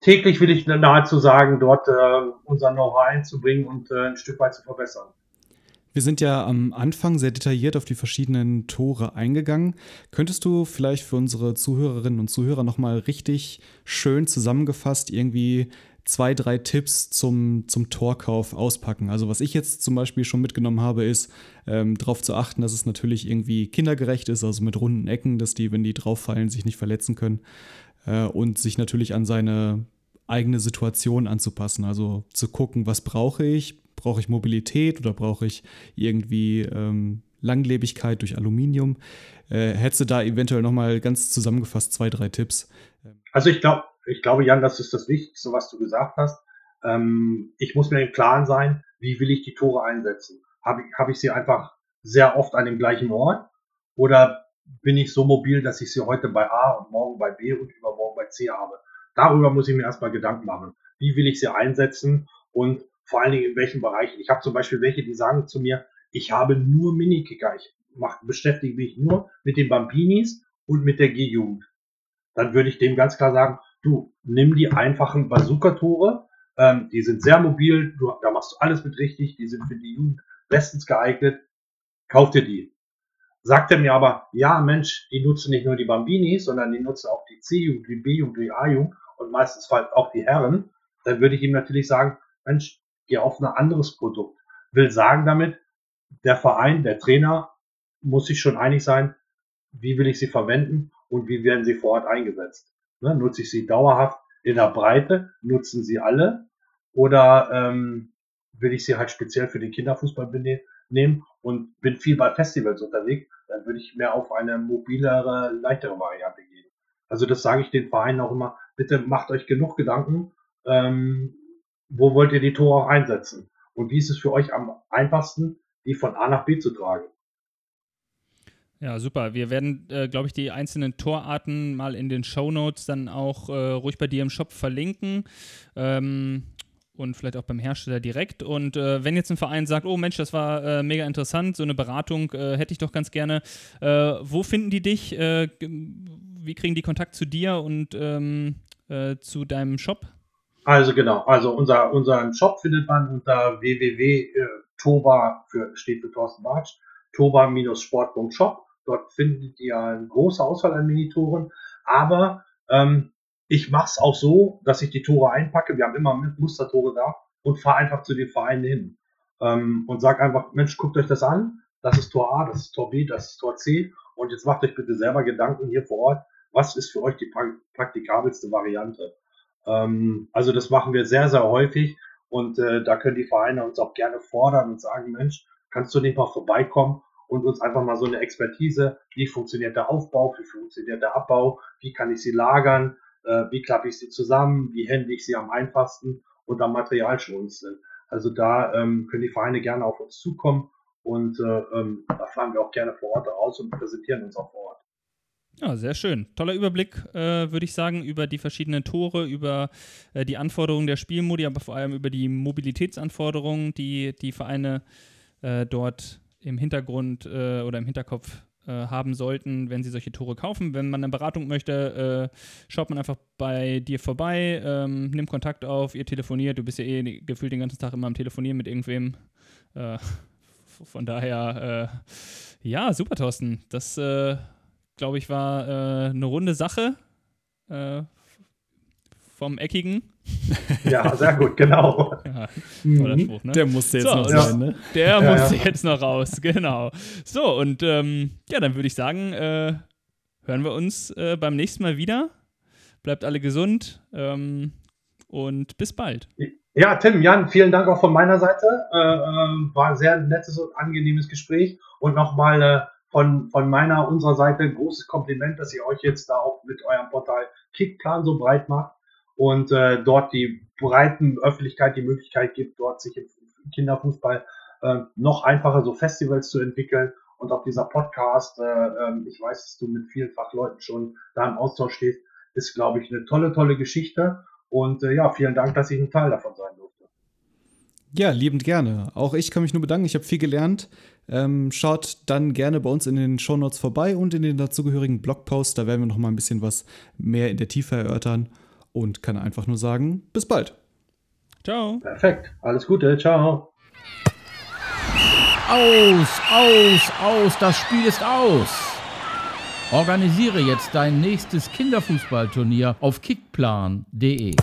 täglich will ich nahezu sagen, dort äh, unser Know-how einzubringen und äh, ein Stück weit zu verbessern. Wir sind ja am Anfang sehr detailliert auf die verschiedenen Tore eingegangen. Könntest du vielleicht für unsere Zuhörerinnen und Zuhörer nochmal richtig schön zusammengefasst irgendwie zwei, drei Tipps zum, zum Torkauf auspacken? Also was ich jetzt zum Beispiel schon mitgenommen habe, ist ähm, darauf zu achten, dass es natürlich irgendwie kindergerecht ist, also mit runden Ecken, dass die, wenn die drauf fallen, sich nicht verletzen können. Äh, und sich natürlich an seine eigene Situation anzupassen. Also zu gucken, was brauche ich? Brauche ich Mobilität oder brauche ich irgendwie ähm, Langlebigkeit durch Aluminium? Äh, hättest du da eventuell nochmal ganz zusammengefasst zwei, drei Tipps? Also ich glaube, ich glaube, Jan, das ist das Wichtigste, was du gesagt hast. Ähm, ich muss mir im Klaren sein, wie will ich die Tore einsetzen? Habe ich, hab ich sie einfach sehr oft an dem gleichen Ort? Oder bin ich so mobil, dass ich sie heute bei A und morgen bei B und übermorgen bei C habe? Darüber muss ich mir erstmal Gedanken machen. Wie will ich sie einsetzen? Und vor allen Dingen in welchen Bereichen. Ich habe zum Beispiel welche, die sagen zu mir, ich habe nur Minikicker, ich mach, beschäftige mich nur mit den Bambinis und mit der G-Jugend. Dann würde ich dem ganz klar sagen, du, nimm die einfachen Bazooka-Tore, ähm, die sind sehr mobil, du, da machst du alles mit richtig, die sind für die Jugend bestens geeignet, kauf dir die. Sagt er mir aber, ja Mensch, die nutzen nicht nur die Bambinis, sondern die nutzen auch die C-Jugend, die B-Jugend, die A-Jugend und meistens auch die Herren, dann würde ich ihm natürlich sagen, Mensch, gehe auf ein anderes Produkt. Will sagen damit, der Verein, der Trainer muss sich schon einig sein, wie will ich sie verwenden und wie werden sie vor Ort eingesetzt. Ne, nutze ich sie dauerhaft in der Breite, nutzen sie alle oder ähm, will ich sie halt speziell für den Kinderfußball nehmen und bin viel bei Festivals unterwegs, dann würde ich mehr auf eine mobilere, leichtere Variante gehen. Also das sage ich den Vereinen auch immer, bitte macht euch genug Gedanken, ähm, wo wollt ihr die Tore auch einsetzen? Und wie ist es für euch am einfachsten, die von A nach B zu tragen? Ja, super. Wir werden, äh, glaube ich, die einzelnen Torarten mal in den Show Notes dann auch äh, ruhig bei dir im Shop verlinken. Ähm, und vielleicht auch beim Hersteller direkt. Und äh, wenn jetzt ein Verein sagt, oh Mensch, das war äh, mega interessant, so eine Beratung äh, hätte ich doch ganz gerne. Äh, wo finden die dich? wie kriegen die Kontakt zu dir und ähm, zu deinem Shop? Also genau, also unser, unseren Shop findet man unter www.toba für, steht für Thorsten Bartsch, toba-sport.shop. Dort findet ihr eine große Auswahl an Minitoren, aber ähm, ich mache es auch so, dass ich die Tore einpacke. Wir haben immer Mustertore da und fahre einfach zu den Vereinen hin ähm, und sage einfach, Mensch, guckt euch das an. Das ist Tor A, das ist Tor B, das ist Tor C. Und jetzt macht euch bitte selber Gedanken hier vor Ort, was ist für euch die praktikabelste Variante. Ähm, also das machen wir sehr, sehr häufig und äh, da können die Vereine uns auch gerne fordern und sagen, Mensch, kannst du nicht mal vorbeikommen und uns einfach mal so eine Expertise, wie funktioniert der Aufbau, wie funktioniert der Abbau, wie kann ich sie lagern, äh, wie klappe ich sie zusammen, wie hände ich sie am einfachsten und am materialschonendsten. Also da ähm, können die Vereine gerne auf uns zukommen und äh, ähm, da fahren wir auch gerne vor Ort aus und präsentieren uns auch vor Ort. Ja, sehr schön. Toller Überblick, äh, würde ich sagen, über die verschiedenen Tore, über äh, die Anforderungen der Spielmodi, aber vor allem über die Mobilitätsanforderungen, die die Vereine äh, dort im Hintergrund äh, oder im Hinterkopf äh, haben sollten, wenn sie solche Tore kaufen. Wenn man eine Beratung möchte, äh, schaut man einfach bei dir vorbei, ähm, nimmt Kontakt auf, ihr telefoniert. Du bist ja eh gefühlt den ganzen Tag immer am Telefonieren mit irgendwem. von daher, ja, super, Thorsten. Das glaube ich, war äh, eine runde Sache äh, vom Eckigen. Ja, sehr gut, genau. Ja, mhm. Spruch, ne? Der musste jetzt so, noch sein, ne? Der ja, musste ja. jetzt noch raus, genau. So, und ähm, ja, dann würde ich sagen, äh, hören wir uns äh, beim nächsten Mal wieder. Bleibt alle gesund ähm, und bis bald. Ja, Tim, Jan, vielen Dank auch von meiner Seite. Äh, äh, war ein sehr nettes und angenehmes Gespräch. Und nochmal äh, von, von meiner, unserer Seite großes Kompliment, dass ihr euch jetzt da auch mit eurem Portal Kickplan so breit macht und äh, dort die breiten Öffentlichkeit die Möglichkeit gibt, dort sich im Kinderfußball äh, noch einfacher so Festivals zu entwickeln. Und auch dieser Podcast, äh, ähm, ich weiß, dass du mit vielen Fachleuten schon da im Austausch stehst, ist, glaube ich, eine tolle, tolle Geschichte. Und äh, ja, vielen Dank, dass ich ein Teil davon sein durfte. Ja, liebend gerne. Auch ich kann mich nur bedanken. Ich habe viel gelernt. Ähm, schaut dann gerne bei uns in den Shownotes vorbei und in den dazugehörigen Blogpost. Da werden wir noch mal ein bisschen was mehr in der Tiefe erörtern und kann einfach nur sagen, bis bald. Ciao. Perfekt. Alles Gute. Ciao. Aus, aus, aus, das Spiel ist aus. Organisiere jetzt dein nächstes Kinderfußballturnier auf kickplan.de.